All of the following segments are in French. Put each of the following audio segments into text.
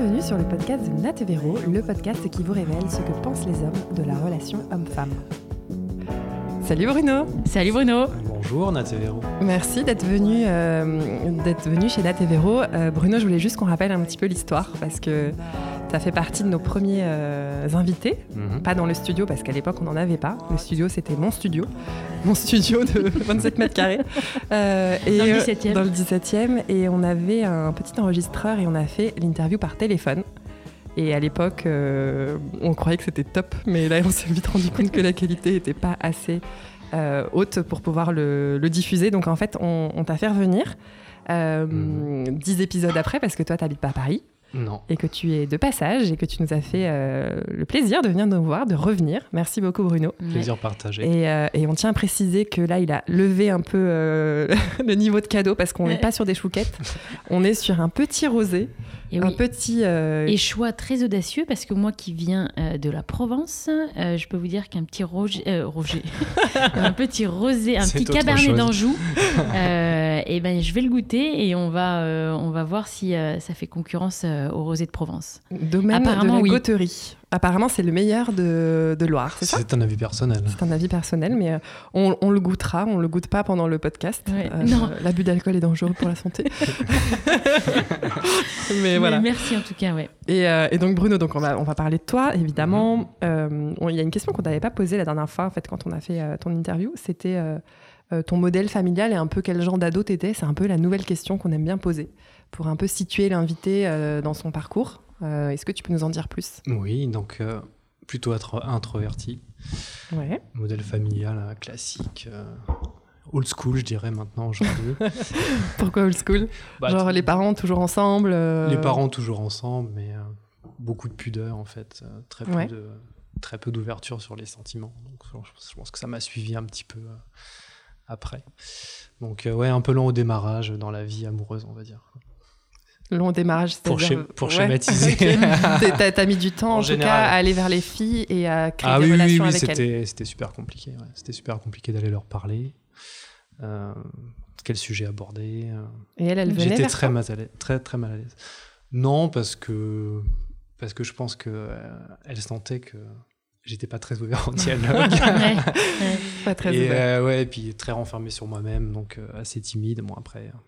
Bienvenue sur le podcast de Nat Véro, le podcast qui vous révèle ce que pensent les hommes de la relation homme-femme. Salut Bruno Salut Bruno Bonjour Nat Véro. Merci d'être venu, euh, d'être venu chez Nat Véro. Euh, Bruno, je voulais juste qu'on rappelle un petit peu l'histoire parce que ça fait partie de nos premiers euh, invités, Mhm. pas dans le studio parce qu'à l'époque on n'en avait pas. Le studio c'était mon studio, mon studio de 27 mètres carrés. Euh, et, Dans le euh, 17e. dans le 17e. Et on avait un petit enregistreur et on a fait l'interview par téléphone. Et à l'époque, euh, on croyait que c'était top, mais là on s'est vite rendu compte que la qualité n'était pas assez euh, haute pour pouvoir le, le diffuser. Donc en fait, on, on t'a fait revenir euh, Mhm. 10 épisodes après parce que toi, tu n'habites pas à Paris Non. et que tu es de passage et que tu nous as fait euh, le plaisir de venir nous voir, de revenir. Merci beaucoup Bruno. Plaisir partagé. Et, euh, et on tient à préciser que là, il a levé un peu euh, le niveau de cadeau parce qu'on n'est Ouais. pas sur des chouquettes, on est sur un petit rosé, Et, un oui. petit... euh, Et choix très audacieux parce que moi qui viens euh, de la Provence, euh, je peux vous dire qu'un petit Roger, euh, Roger. un petit rosé, un petit cabernet d'Anjou, euh, et ben je vais le goûter et on va euh, on va voir si euh, ça fait concurrence euh, au rosé de Provence. domaine de Apparemment, la oui. Apparemment, c'est le meilleur de, de Loire, c'est ça C'est un avis personnel. C'est un avis personnel, mais euh, on, on le goûtera, on le goûte pas pendant le podcast. Euh. Non. L'abus d'alcool est dangereux pour la santé. mais voilà. Mais merci en tout cas, ouais. Et, euh, et donc Bruno, donc on va, on va parler de toi, évidemment. On- Il y a une question qu'on t'avait pas posée la dernière fois, en fait, quand on a fait euh, ton interview. C'était euh, euh, ton modèle familial et un peu quel genre d'ado t'étais. C'est un peu la nouvelle question qu'on aime bien poser pour un peu situer l'invité euh, dans son parcours. Euh, Est-ce que tu peux nous en dire plus? Oui, donc euh, plutôt intro- introverti. Ouais. Modèle familial euh, classique. euh, old school, je dirais maintenant aujourd'hui. Pourquoi old school? Bah, Genre les parents toujours ensemble les parents toujours ensemble, mais beaucoup de pudeur en fait. très peu Ouais. de très peu d'ouverture sur les sentiments. Donc je, pense que ça m'a suivi un petit peu euh, après. Donc euh, ouais, un peu long au démarrage dans la vie amoureuse, on va dire. Long démarrage, Pour, pour Ouais. schématiser. T'as mis du temps, en, En tout cas, à aller vers les filles et à créer Ah des oui, oui, relations oui, avec elles. c'était, super compliqué. ouais. C'était super compliqué d'aller leur parler. Euh, quel sujet aborder. euh. Et elle, elle venait J'étais très mal, à l'aise, très, très mal à l'aise. Non, parce que, parce que je pense qu'elle elle sentait que j'étais pas très ouvert au dialogue. Ouais, ouais. Pas très et, ouvert. euh, ouais, et puis très renfermé sur moi-même, donc euh, assez timide. Bon, après, euh,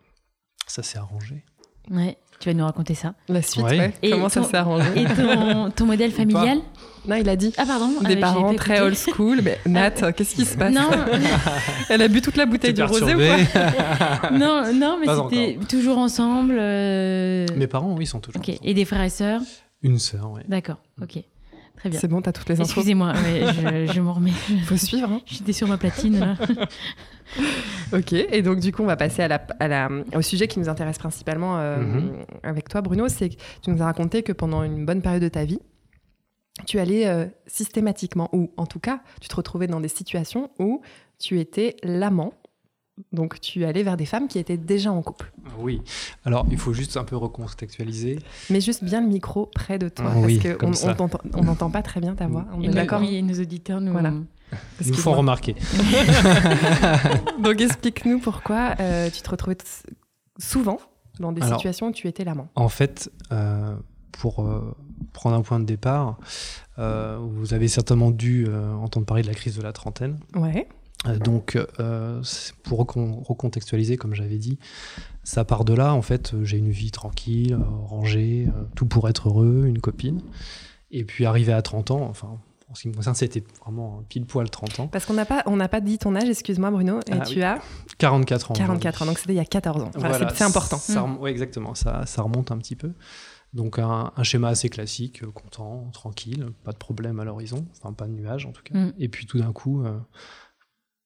ça s'est arrangé. Ouais, Tu vas nous raconter ça. La suite, Ouais. ouais. Et Comment ça s'est arrangé Et ton, ton modèle familial Non, il a dit. Ah pardon. Des euh, parents très old school. Mais Nat, qu'est-ce qui se passe Non, Elle a bu toute la bouteille du rosé ou quoi non, non, mais c'était toujours ensemble. euh, Mes parents, oui, sont toujours. Ok. ensemble. Et des frères et sœurs Une sœur, ouais. D'accord. Ok. Très bien. C'est bon, t'as toutes les infos. Excusez-moi, ouais, je, je m'en remets. Faut suivre. hein. J'étais sur ma platine là. Ok, et donc du coup, on va passer à la, à la- au sujet qui nous intéresse principalement euh, Mhm. avec toi, Bruno. C'est que tu nous as raconté que pendant une bonne période de ta vie, tu allais euh, systématiquement, ou en tout cas, tu te retrouvais dans des situations où tu étais l'amant. Donc tu allais vers des femmes qui étaient déjà en couple. Oui. Alors, il faut juste un peu recontextualiser. Mais juste bien le micro près de toi, Ah oui, parce comme qu'on ça. on n'entend pas très bien ta voix. On Et est d'accord Oui, et nos auditeurs nous. Voilà. Nous font remarquer. Donc explique-nous pourquoi euh, tu te retrouvais souvent dans des Alors- situations où tu étais l'amant. En fait, euh, pour euh, prendre un point de départ, euh, vous avez certainement dû euh, entendre parler de la crise de la trentaine. Ouais. Euh, donc, euh, pour recon- recontextualiser, comme j'avais dit, ça part de là. En fait, euh, j'ai une vie tranquille, rangée, tout pour être heureux, une copine. Et puis, arrivé à 30 ans, enfin, en ce qui me concerne, c'était vraiment pile poil 30 ans. Parce qu'on n'a pas, on pas dit ton âge, excuse-moi Bruno, et Ah tu oui. as 44 ans. 44 ans, donc c'était il y a 14 ans. Voilà, c'est- important. Rem- ouais, exactement, ça, ça remonte un petit peu. Donc un, un schéma assez classique, content, tranquille, pas de problème à l'horizon, enfin pas de nuages en tout cas. Mm. Et puis tout d'un coup, euh,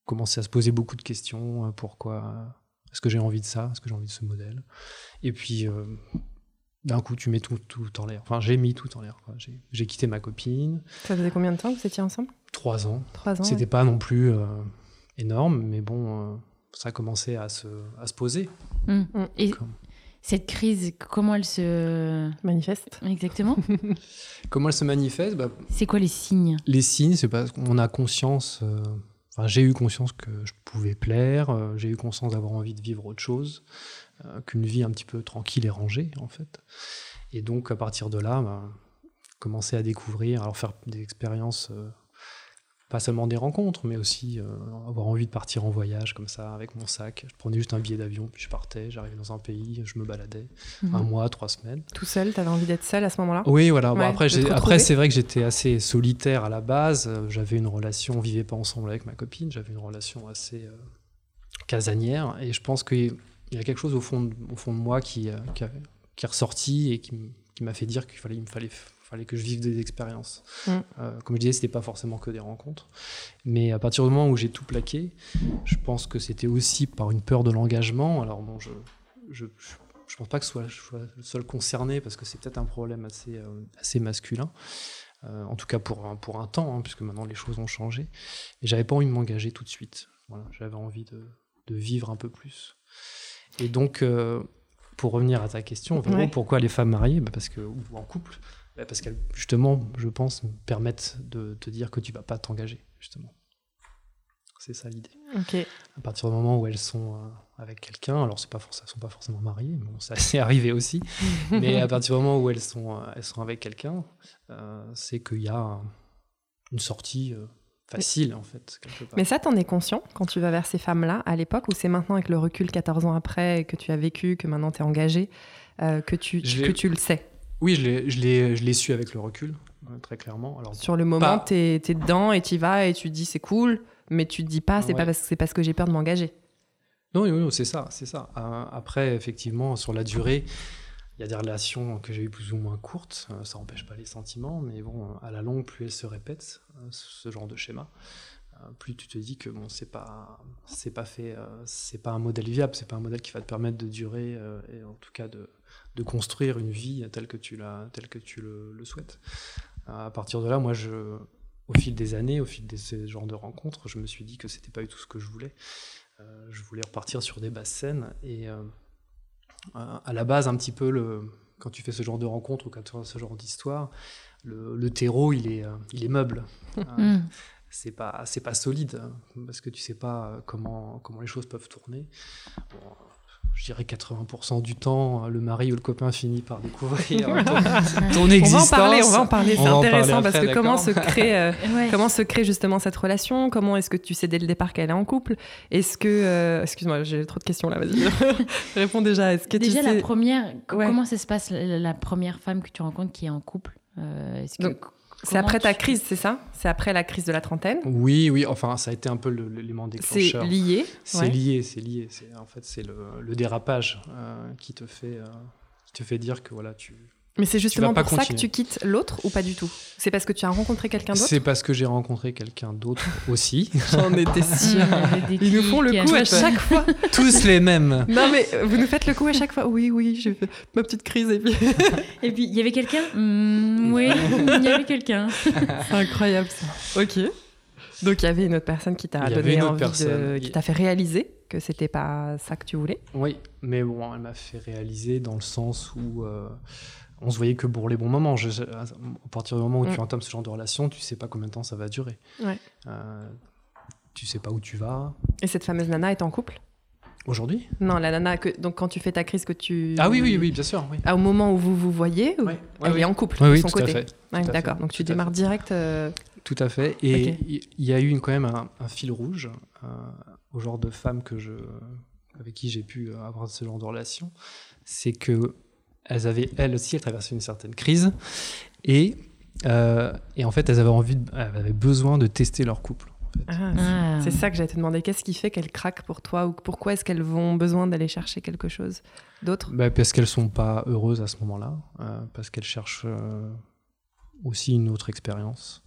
commencer à se poser beaucoup de questions. euh, pourquoi euh, Est-ce que j'ai envie de ça Est-ce que j'ai envie de ce modèle? Et puis euh, d'un coup, tu mets tout, tout en l'air. Enfin, j'ai mis tout en l'air. J'ai j'ai quitté ma copine, Ça faisait combien de temps que vous étiez ensemble? Trois ans. Trois ans. C'était ouais. pas non plus euh, énorme, mais bon, euh, ça a commencé à se, à se poser. Mm. Mm. Et Comme- cette crise, comment elle se. Manifeste. Exactement Comment elle se manifeste? Bah, C'est quoi les signes? Les signes, c'est parce qu'on a conscience, euh, j'ai eu conscience que je pouvais plaire, euh, j'ai eu conscience d'avoir envie de vivre autre chose euh, qu'une vie un petit peu tranquille et rangée, en fait. Et donc, à partir de là, bah, commencer à découvrir, alors faire des expériences, euh, pas seulement des rencontres, mais aussi euh, avoir envie de partir en voyage comme ça, avec mon sac. Je prenais juste un billet d'avion, puis je partais, j'arrivais dans un pays, je me baladais, Mhm. un mois, trois semaines. Tout seul, t'avais envie d'être seul à ce moment-là? Oui, voilà. Bon, après, après c'est vrai que j'étais assez solitaire à la base. Euh, J'avais une relation, on vivait pas ensemble avec ma copine. J'avais une relation assez euh, casanière. Et je pense qu'il y a quelque chose au fond de, au fond de moi qui, euh, qui, a- qui est ressorti et qui, qui m'a fait dire qu'il fallait, il me fallait, fallait que je vive des expériences. Mm. Euh, comme je disais, c'était pas forcément que des rencontres. Mais à partir du moment où j'ai tout plaqué, je pense que c'était aussi par une peur de l'engagement. Alors bon, je, je, je, je pense pas que je sois le seul concerné parce que c'est peut-être un problème assez, euh, assez masculin. Euh, en tout cas pour un, pour un temps, hein, puisque maintenant les choses ont changé. Et j'avais pas envie de m'engager tout de suite. Voilà, j'avais envie de, de vivre un peu plus. Et donc, euh, pour revenir à ta question, Ouais. pourquoi les femmes mariées? Bah, parce que, ou en couple Parce qu'elles, justement, je pense, permettent de te dire que tu vas pas t'engager, justement. C'est ça l'idée. À partir du moment où elles sont euh, avec quelqu'un, alors c'est pas elles sont pas forcément mariées, mais bon, ça c'est arrivé aussi. mais à partir du moment où elles sont, euh, elles sont avec quelqu'un, euh, c'est qu'il y a un- une sortie euh, facile en fait quelque part. Mais ça, t'en es conscient quand tu vas vers ces femmes-là à l'époque ou c'est maintenant avec le recul 14 ans après que tu as vécu, que maintenant tu es engagé, euh, que, tu, que tu le sais? Oui, je l'ai, su avec le recul, très clairement. Alors Sur le moment, Pas- t'es es dedans et tu vas et tu dis c'est cool, mais tu te dis pas c'est Ouais. pas parce, que j'ai peur de m'engager. Non, oui, oui, c'est ça, c'est ça. Euh, après, effectivement, sur la durée, il y a des relations que j'ai eues plus ou moins courtes. Euh, ça n'empêche pas les sentiments, mais bon, à la longue, plus elles se répètent, euh, ce genre de schéma, plus tu te dis que bon, c'est pas, c'est pas fait, c'est pas un modèle viable, c'est pas un modèle qui va te permettre de durer et en tout cas de, de construire une vie telle que tu la, telle que tu le, le souhaites. Euh, à partir de là, moi, je, au fil des années, au fil de ces genres de rencontres, je me suis dit que c'était pas du tout ce que je voulais. Euh, je voulais repartir sur des basses scènes et euh, à la base un petit peu le quand tu fais ce genre de rencontre ou quand tu as ce genre d'histoire le, le terreau il est il est meuble Euh, Mm. c'est pas c'est pas solide hein, parce que tu sais pas comment comment les choses peuvent tourner Bon, je dirais 80% du temps, le mari ou le copain finit par découvrir ton, ton On va existence. en parler, on va en parler, c'est parler intéressant après, parce que comment se d'accord crée euh, Ouais. Comment se crée justement cette relation? Comment est-ce que tu sais dès le départ qu'elle est en couple? Est-ce que... euh, Excuse-moi, j'ai trop de questions là, vas-y. Réponds déjà. Est-ce que Déjà, tu la première, Ouais. comment ça se passe, la, la première femme que tu rencontres qui est en couple Euh, est-ce que- Donc, C'est après ta crise, c'est ça? C'est après la crise de la trentaine? Oui, oui, enfin, ça a été un peu l'élément C'est déclencheur. lié C'est ouais. lié, c'est lié. C'est en fait c'est le, le dérapage euh, qui te fait euh, qui te fait dire que voilà tu. Mais c'est justement pour ça que tu quittes l'autre ou pas du tout? C'est parce que tu as rencontré quelqu'un d'autre? C'est parce que j'ai rencontré quelqu'un d'autre aussi. J'en étais sûre. Ils nous font le coup à chaque fois. Tous les mêmes. Non mais euh, vous nous faites le coup à chaque fois. Oui, oui, j'ai fait ma petite crise et puis... Et puis, il y avait quelqu'un? Mm, Oui, il y avait quelqu'un. C'est incroyable ça. Ok. Donc il y avait une autre personne qui t'a donné envie de... qui t'a fait réaliser que c'était pas ça que tu voulais? Oui, mais bon, elle m'a fait réaliser dans le sens où euh, on se voyait que pour les bons moments. Je- je- à partir du moment où Mm. tu entames ce genre de relation, tu sais pas combien de temps ça va durer. Ouais. Euh, tu sais pas où tu vas. Et cette fameuse nana est en couple? Aujourd'hui? Non, la nana que donc quand tu fais ta crise que tu Ah oui, oui, oui, bien sûr. Oui. Ah, au moment où vous vous voyez, ou- Ouais, ouais, elle est en couple Oui, de oui, son tout à côté. D'accord. Donc tu démarres direct. euh, Tout à fait. Et il y a eu une- quand même un, un fil rouge euh, au genre de femme que je, avec qui j'ai pu avoir ce genre de relation. C'est que elles avaient, elles aussi, elles traversaient une certaine crise. Et, euh, et en fait, elles avaient, envie de- elles avaient besoin de tester leur couple. en fait. ah, Ah. C'est ça que j'allais te demander. Qu'est-ce qui fait qu'elles craquent pour toi ou pourquoi est-ce qu'elles vont besoin d'aller chercher quelque chose d'autre? Bah, parce qu'elles sont pas heureuses à ce moment-là, euh, parce qu'elles cherchent euh, aussi une autre expérience,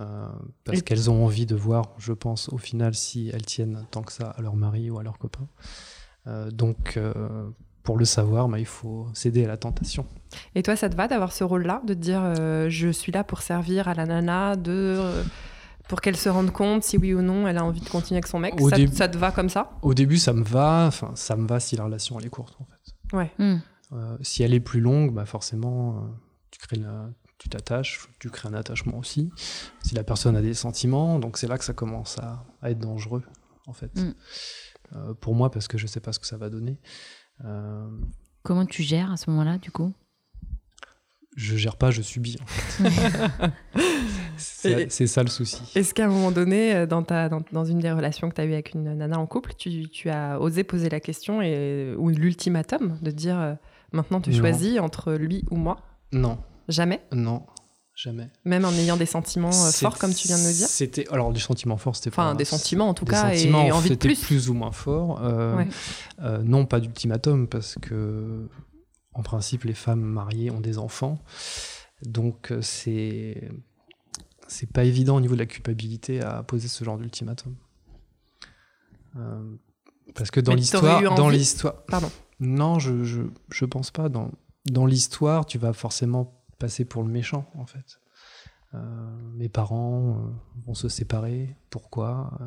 euh, parce Et- qu'elles ont envie de voir, je pense, au final, si elles tiennent tant que ça à leur mari ou à leur copain. Euh, donc, euh, pour le savoir, bah, il faut céder à la tentation. Et toi, ça te va d'avoir ce rôle-là, de te dire euh, je suis là pour servir à la nana, de euh, pour qu'elle se rende compte si oui ou non elle a envie de continuer avec son mec? Ça, début- ça te va comme ça? Au début, ça me va, enfin, ça me va si la relation elle est courte, en fait. Ouais. Mm. Euh, si elle est plus longue, bah forcément, euh, tu crées la- tu t'attaches, tu crées un attachement aussi. Si la personne a des sentiments, donc c'est là que ça commence à, à être dangereux, en fait. Mm. Euh, pour moi, parce que je sais pas ce que ça va donner. Euh, Comment tu gères à ce moment-là, du coup? Je gère pas, je subis. c'est c'est ça le souci. Est-ce qu'à un moment donné, euh, dans, ta, dans, dans une des relations que tu as eues avec une nana en couple, tu, tu as osé poser la question et, ou l'ultimatum de dire euh, maintenant tu Non. choisis entre lui ou moi? Non, Jamais? Non, jamais. Même en ayant des sentiments euh, forts comme tu viens de nous dire C'était alors du sentiment fort, c'était Enfin, pas- des sentiments en tout des cas sentiments, et envie de plus. ou moins fort. Euh, Ouais. euh, non, pas d'ultimatum parce que en principe les femmes mariées ont des enfants, donc c'est c'est pas évident au niveau de la culpabilité à poser ce genre d'ultimatum. Euh, parce que dans l'histoire, dans l'histoire, Pardon. non, je, je je pense pas dans dans l'histoire, tu vas forcément passer pour le méchant en fait. Euh, mes parents euh, vont se séparer. Pourquoi Euh,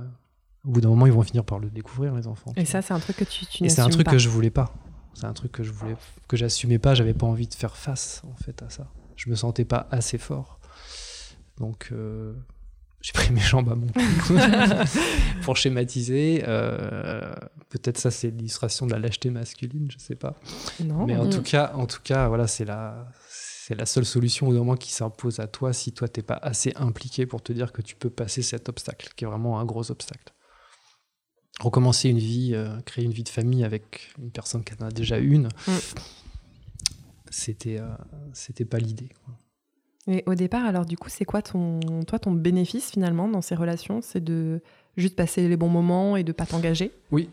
Au bout d'un moment, ils vont finir par le découvrir, les enfants. Et ça, c'est un truc que tu, tu Et c'est un truc pas. que je voulais pas. C'est un truc que je voulais, que j'assumais pas. J'avais pas envie de faire face en fait à ça. Je me sentais pas assez fort. Donc j'ai pris mes jambes à mon cou pour schématiser. euh, Peut-être ça c'est l'illustration de la lâcheté masculine, je sais pas. Non, Mais en Mm. tout cas, en tout cas, voilà, c'est la, c'est la seule solution au moment qui s'impose à toi si toi t'es pas assez impliqué pour te dire que tu peux passer cet obstacle, qui est vraiment un gros obstacle. Recommencer une vie, euh, créer une vie de famille avec une personne qui en a déjà une, Mm. c'était, euh, c'était pas l'idée. Et au départ, alors du coup, c'est quoi ton, toi, ton bénéfice finalement dans ces relations? C'est de juste passer les bons moments et de pas t'engager? Oui,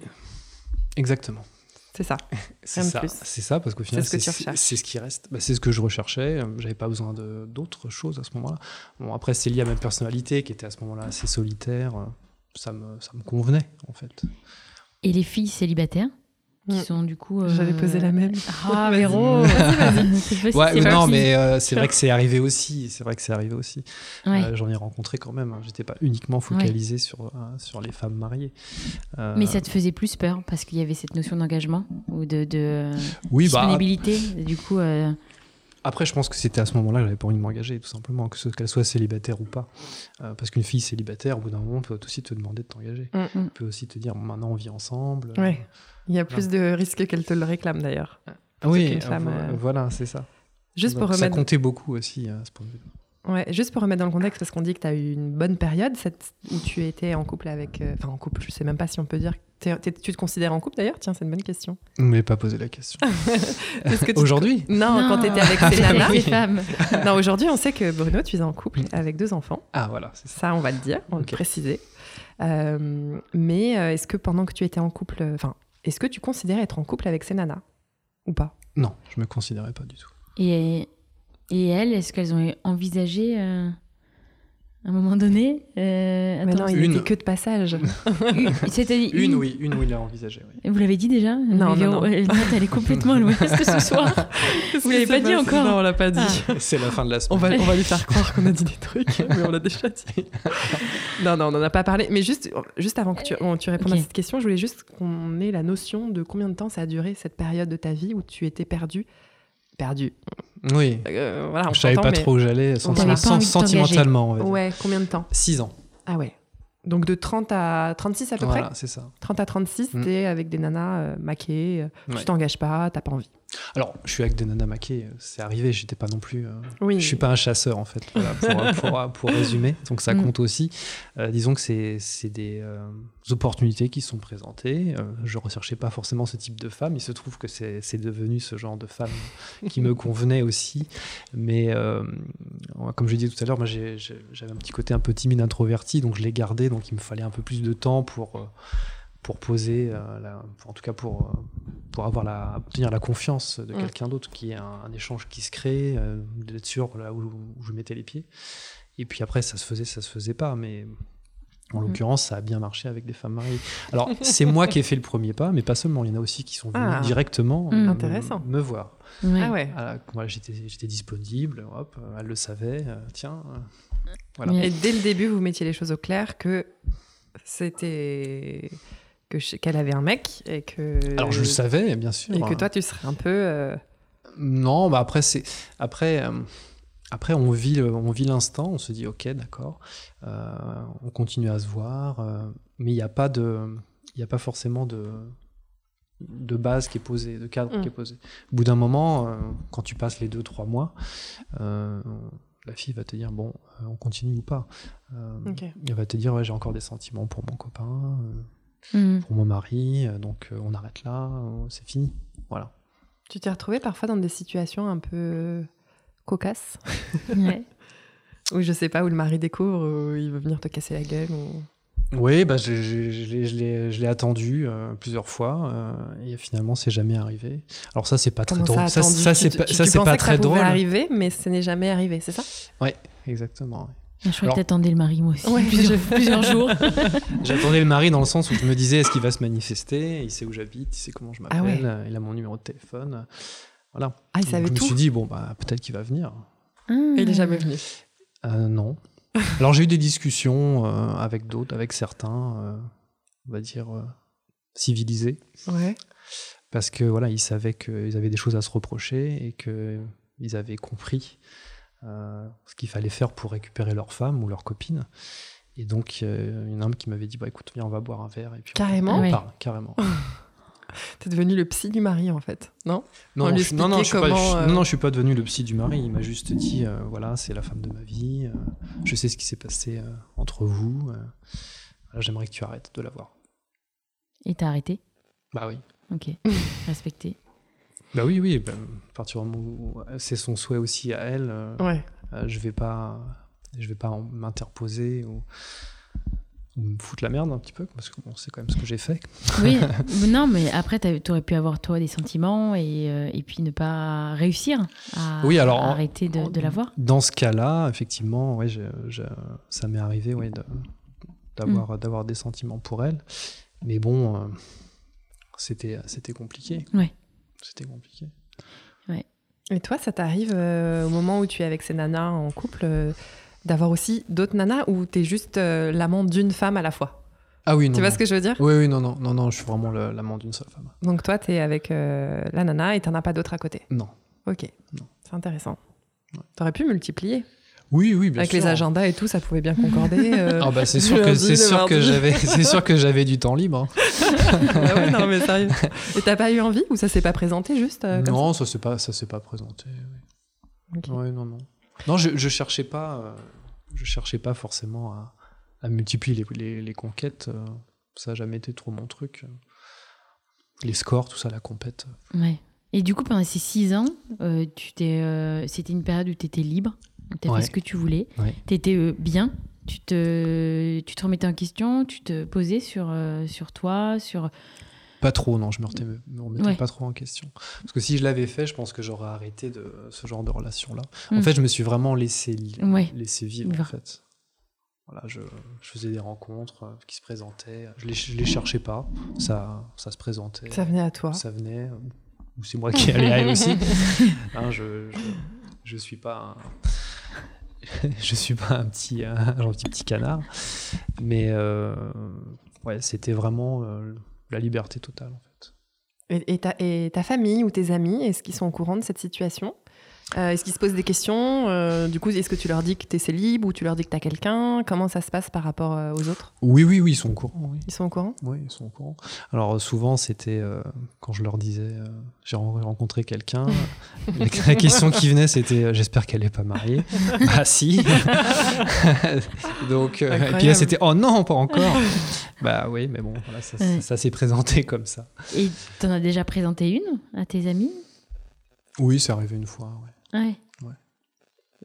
exactement. C'est ça. C'est ça, plus. c'est ça, parce qu'au final, ce que c'est c'est ce qui reste. Bah, c'est ce que je recherchais. euh, J'avais pas besoin de- d'autres choses à ce moment-là. Bon, après, c'est lié à ma personnalité qui était à ce moment-là assez solitaire. euh, Ça me, ça me convenait, en fait. Et les filles célibataires? Qui sont du coup. J'allais poser la même. Ah. Véro Ouais, mais non, mais euh, c'est vrai que c'est arrivé aussi. C'est vrai que c'est arrivé aussi. Ouais. Euh, J'en ai rencontré quand même. hein. J'étais pas uniquement focalisé sur, euh, sur les femmes mariées. Euh, Mais ça te faisait plus peur parce qu'il y avait cette notion d'engagement ou de, de oui, bah, disponibilité. Du coup, euh, Après, je pense que c'était à ce moment-là que j'avais pas envie de m'engager, tout simplement, que ce- qu'elle soit célibataire ou pas. Euh, parce qu'une fille célibataire, au bout d'un moment, peut aussi te demander de t'engager. Mm. Elle peut aussi te dire, maintenant on vit ensemble. Ouais. Il y a plus de risques qu'elle te le réclame d'ailleurs. Oui, euh, femme, euh, voilà, c'est ça. Juste Donc, pour Ça remettre. comptait beaucoup aussi à ce point de vue. Ouais, juste pour remettre dans le contexte, parce qu'on dit que tu as eu une bonne période cette... où tu étais en couple avec. euh, Enfin, en couple, je sais même pas si on peut dire. T'es- t'es- tu te considères en couple d'ailleurs? Tiens, c'est une bonne question. M'avez pas posé la question. Que te- Aujourd'hui? Non, quand tu étais avec les femmes. non, aujourd'hui, on sait que Bruno, tu es en couple avec deux enfants. Ah, voilà, c'est ça. Ça, on va le dire, on va le préciser. Euh, mais euh, est-ce que pendant que tu étais en couple. Enfin, est-ce que tu considérais être en couple avec ces nanas Ou pas? Non, je me considérais pas du tout. Et, et elles, est-ce qu'elles ont envisagé euh, à un moment donné euh, Mais attends, non, il Une. était que de passage. une- c'était Une, oui, une, oui, il l'a envisagé. Oui. Vous l'avez dit déjà Non, Mais non, non. elle est complètement à l'ouest ce soir. Vous l'avez pas dit encore Non, on l'a pas dit. Ah. C'est la fin de la On semaine. va, on va lui faire croire qu'on a dit des trucs, mais on l'a déjà dit. non, non, on n'en a pas parlé. Mais juste, juste avant que tu, on- tu répondes à cette question, je voulais juste qu'on ait la notion de combien de temps ça a duré cette période de ta vie où tu étais perdu. Perdu. Oui. Euh, voilà, on Je savais pas mais- trop où j'allais, T'avais pas senti- envie de t'engager. sentimentalement. Ouais, combien de temps 6 ans. Ah ouais. Donc de 30 à 36 à peu Voilà, près c'est ça. 30 à 36, Mm. t'es avec des nanas euh, maquées, euh, Ouais. tu t'engages pas, t'as pas envie. Alors, je suis avec des nanas maquées, c'est arrivé, j'étais pas non plus. euh, Oui. Je suis pas un chasseur en fait, voilà, pour, pour- pour résumer. Donc ça Mm. compte aussi. Euh, disons que c'est des euh, opportunités qui sont présentées. Euh, je recherchais pas forcément ce type de femme. Il se trouve que c'est devenu ce genre de femme qui me convenait aussi. Mais comme je l'ai dit tout à l'heure, moi j'avais un petit côté un peu timide, introverti, donc je l'ai gardé. Donc il me fallait un peu plus de temps pour pour poser, euh, la- pour- en tout cas pour euh, pour avoir la obtenir la confiance de Mm. quelqu'un d'autre, qui est un, un échange qui se crée, euh, d'être sûr là où, où je mettais les pieds. Et puis après, ça se faisait, ça se faisait pas, mais en Mm. l'occurrence, ça a bien marché avec des femmes mariées. Alors, c'est moi qui ai fait le premier pas, mais pas seulement. Il y en a aussi qui sont venus Ah. directement Mm. me- Intéressant. me voir. Ouais. Ah ouais. Moi, j'étais, j'étais disponible, hop, elle le savait, euh, tiens. euh, voilà. Et dès le début, vous mettiez les choses au clair que c'était qu'elle avait un mec et que Alors, je le savais, bien sûr. et que toi tu serais un peu euh, Non, bah après c'est après euh, après on vit on vit l'instant, on se dit ok d'accord, euh, on continue à se voir, euh, mais il n'y a pas de il a pas forcément de de base qui est posé, de cadre Mm. qui est posé. Au bout d'un moment, euh, quand tu passes les deux, trois mois, la fille va te dire bon, on continue ou pas. Elle va te dire ouais, j'ai encore des sentiments pour mon copain, Mhm. pour mon mari, euh, donc euh, on arrête là, euh, c'est fini. Voilà. Tu t'es retrouvé parfois dans des situations un peu cocasses Ouais. où je sais pas où le mari découvre où il veut venir te casser la gueule ou... Oui, bah, je, je- je l'ai- je l'ai je l'ai attendu euh, plusieurs fois euh, et finalement c'est jamais arrivé. Alors ça c'est pas très drôle. ça, Ça, attendu? ça, Tu- c'est tu- pas, tu ça, c'est pensais pas que très ça pouvait drôle. arriver, mais ce n'est jamais arrivé, c'est ça? Exactement. ouais. Je crois Alors- que t'attendais le mari, moi aussi. Ouais, plusieurs, jours. J'attendais le mari dans le sens où je me disais est-ce qu'il va se manifester? Il sait où j'habite, il sait comment je m'appelle, Ah ouais. il a mon numéro de téléphone. Voilà. Ah, il Donc, savait je me suis dit bon bah peut-être qu'il va venir. Ah. Et il est jamais venu. Euh, non. Alors j'ai eu des discussions euh, avec d'autres, avec certains, euh, on va dire euh, civilisés. Ouais. parce que voilà, ils savaient qu'ils avaient des choses à se reprocher et qu'ils avaient compris ce qu'il fallait faire pour récupérer leur femme ou leur copine. Et donc, euh, il y en a un qui m'avait dit bah écoute, viens, on va boire un verre et puis on- Carrément on, Ouais. parle carrément. T'es devenu le psy du mari en fait, non? Non, On non, je, suis- non, non, je suis expliquait pas, je suis- comment, euh, non, non, je suis pas devenu le psy du mari. Il m'a juste dit euh, voilà, c'est la femme de ma vie. euh, je sais ce qui s'est passé euh, entre vous. euh, voilà, J'aimerais que tu arrêtes de la voir. Et t'as arrêté? Bah oui. Ok. Respecté. Bah oui, oui. bah, à partir du moment où c'est son souhait aussi à elle. euh, Ouais. Euh, je vais pas je vais pas m'interposer ou, ou me foutre la merde un petit peu parce que bon, c'est quand même ce que j'ai fait Oui, non, mais après, t'avais- t'aurais pu avoir toi des sentiments et, euh, et puis ne pas réussir à, Oui, alors, à en- arrêter de, de la voir. dans ce cas-là effectivement ouais, je- je- ça m'est arrivé ouais, de- d'avoir des sentiments pour elle mais bon c'était c'était compliqué Ouais. C'était compliqué Et toi, ça t'arrive euh, au moment où tu es avec ces nanas en couple euh, d'avoir aussi d'autres nanas ou t'es juste euh, l'amant d'une femme à la fois? Ah oui non Tu vois non. ce que je veux dire? Oui oui non non non non je suis vraiment l'amant d'une seule femme Donc toi, t'es avec euh, la nana et t'en as pas d'autres à côté? non Ok. Non. C'est intéressant. Ouais. T'aurais pu multiplier. Oui oui bien avec sûr les agendas et tout, ça pouvait bien concorder. euh. ah bah c'est sûr que c'est sûr j'avais c'est sûr que j'avais du temps libre hein. Ah ouais, non, mais sérieux. Et t'as pas eu envie ou ça s'est pas présenté juste euh, comme non, ça s'est pas, ça s'est pas présenté. oui. Ouais, non, non. Non, je, je cherchais pas, euh, je cherchais pas forcément à, à multiplier les, les, les conquêtes. euh, ça a jamais été trop mon truc. Les scores, tout ça, la compète. Ouais. Et du coup, pendant ces six ans, euh, tu t'es, euh, c'était une période où tu étais libre, tu as Ouais. fait ce que tu voulais, Ouais. tu étais bien, tu te, tu te remettais en question, tu te posais sur, euh, sur toi, sur... Pas trop, non, je me remettais, me remettais Ouais. pas trop en question. Parce que si je l'avais fait, je pense que j'aurais arrêté de ce genre de relation-là. En Mm. fait, je me suis vraiment laissé, laissé vivre, en fait. Voilà, je, je faisais des rencontres euh, qui se présentaient. Je les, je les cherchais pas. Ça, ça se présentait. Ça venait à toi. ça venait, euh, ou c'est moi qui allais à elle aussi. Hein, je, je, je suis pas un, je suis pas un petit, gentil petit canard, mais euh, ouais, c'était vraiment euh, la liberté totale en fait. Et ta, et ta famille ou tes amis, est-ce qu'ils sont au courant de cette situation? Euh, Est-ce qu'ils se posent des questions Euh, Du coup, est-ce que tu leur dis que tu es célib ou tu leur dis que tu as quelqu'un? Comment ça se passe par rapport euh, aux autres? Oui, oui, oui, ils sont au courant. Oui, Ils sont au courant? Oui ils sont au courant. Alors souvent, c'était euh, quand je leur disais euh, j'ai ren- rencontré quelqu'un, la, question qui venait c'était euh, j'espère qu'elle est pas mariée. bah si. Donc euh, et puis là c'était oh non pas encore. bah oui, mais bon voilà, ça, Ouais. ça s'est présenté comme ça. Et t'en as déjà présenté une à tes amis? Oui, c'est arrivé une fois. ouais. Ouais. Ouais.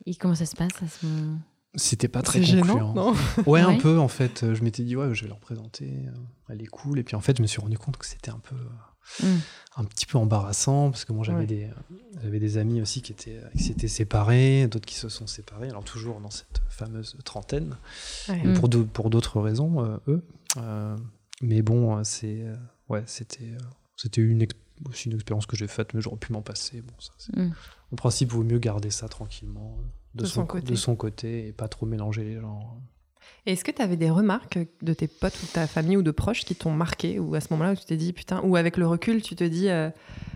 Et comment ça se passe à ce moment C'était pas très gênant, concluant. non? Ouais, un peu en fait. Je m'étais dit ouais, je vais leur présenter. euh, Elle est cool. Et puis en fait, je me suis rendu compte que c'était un peu, Mm. un petit peu embarrassant parce que moi j'avais Ouais. des, j'avais des amis aussi qui étaient, qui s'étaient séparés, d'autres qui se sont séparés. Alors toujours dans cette fameuse trentaine, Ouais. Mm. pour d'au- pour d'autres raisons, euh, eux. Euh, mais bon, c'est, ouais, c'était, c'était une ex- aussi une expérience que j'ai faite, mais j'aurais pu m'en passer. Bon, ça, c'est- Mm. En principe, il vaut mieux garder ça tranquillement. euh, De, De son, côté. de son côté et pas trop mélanger les gens. Et Est-ce que tu avais des remarques de tes potes ou de ta famille ou de proches qui t'ont marqué ou à ce moment-là où tu t'es dit putain ou avec le recul tu te dis euh,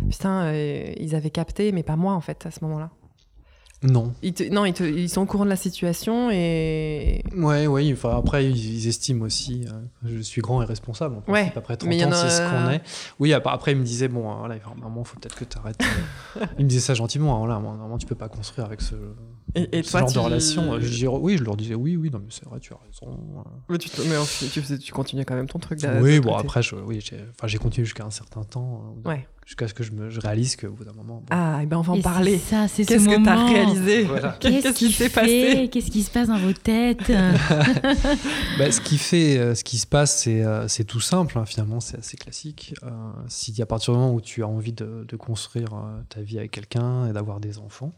putain euh, ils avaient capté mais pas moi en fait à ce moment-là? Non. Ils te- non, ils, te- ils sont au courant de la situation et. Ouais, oui. Enfin, après, ils, ils estiment aussi. euh, je suis grand et responsable. En Ouais, principe, après 30 mais il y en ans, a- c'est ce qu'on est. Oui, ap- après, ils me disaient bon, euh, voilà, il un moment, faut peut-être que tu arrêtes. ils me disaient ça gentiment. hein, Voilà, normalement, tu peux pas construire avec ce, Et, et ce toi, genre tu... de relation. Je dis, oui, je leur disais oui, oui, non, mais c'est vrai, tu as raison. euh. Mais tu, mais en fait, tu, tu continuais quand même ton truc. d'a- oui, bon, côté. après, je, oui, j'ai enfin, j'ai continué jusqu'à un certain temps. euh, Ouais. Jusqu'à ce que je, me, je réalise qu'au bout d'un moment. bon, Ah, et ben on va en Et parler. c'est Ça, c'est ce Qu'est-ce que t'as moment. réalisé Voilà. Qu'est-ce qui s'est passé Qu'est-ce qui se passe dans vos têtes Bah, ce qui fait, euh, ce qui se passe, c'est euh, c'est tout simple. hein, finalement, c'est assez classique. Euh, si à partir du moment où tu as envie de, de construire euh, ta vie avec quelqu'un et d'avoir des enfants,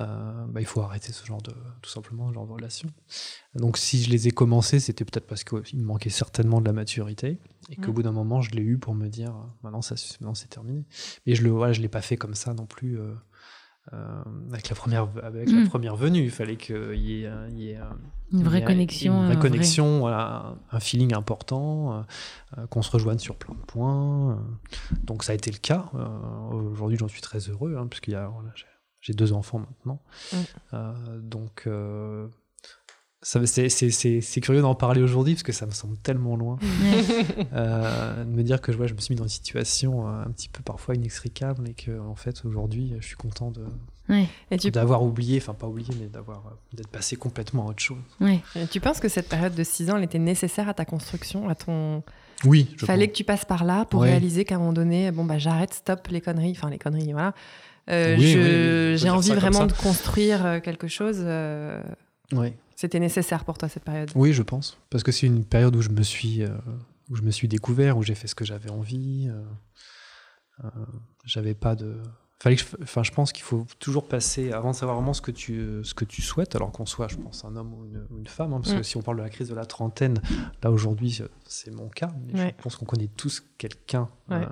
euh, bah, il faut arrêter ce genre de, tout simplement, genre de relation. Donc, si je les ai commencés, c'était peut-être parce qu'il me manquait certainement de la maturité et qu'au Mm. bout d'un moment, je l'ai eu pour me dire, euh, maintenant, ça, maintenant, c'est terminé. Mais je le, voilà, je l'ai pas fait comme ça non plus. euh, euh, avec la première avec la Mm. première venue, il fallait qu'il y ait, il y ait un- Une vraie connexion. Une vrai- connexion, voilà, un feeling important, euh, qu'on se rejoigne sur plein de points. donc ça a été le cas. Euh, Aujourd'hui, j'en suis très heureux, hein, puisqu'il y a, voilà, j'ai- deux enfants maintenant. Mm. Euh, donc euh, ça- c'est c'est- c'est- c'est curieux d'en parler aujourd'hui, parce que ça me semble tellement loin. Euh, de me dire que ouais, je me suis mis dans une situation euh, un petit peu parfois inextricable et que en fait aujourd'hui je suis content de Ouais, d'avoir oublié, enfin pas oublié, mais d'avoir euh, d'être passé complètement à autre chose. ouais. et tu penses que cette période de 6 ans, elle était nécessaire à ta construction, à ton... Oui, je Fallait pense. que tu passes par là pour Ouais. réaliser qu'à un moment donné, bon bah j'arrête, stop les conneries, enfin les conneries, voilà. Euh, Oui, oui, oui, J'ai envie vraiment de construire euh, quelque chose. euh, Ouais. C'était nécessaire pour toi cette période. Oui, je pense. Parce que c'est une période où je me suis, euh, où je me suis découvert, où j'ai fait ce que j'avais envie. j'avais pas de. Fallait que je... Enfin, je pense qu'il faut toujours passer avant de savoir vraiment ce que tu, ce que tu souhaites, alors qu'on soit, je pense, un homme ou une, ou une femme. hein, parce Mm. que si on parle de la crise de la trentaine, là aujourd'hui, c'est mon cas. Mais Ouais. Je pense qu'on connaît tous quelqu'un, Ouais.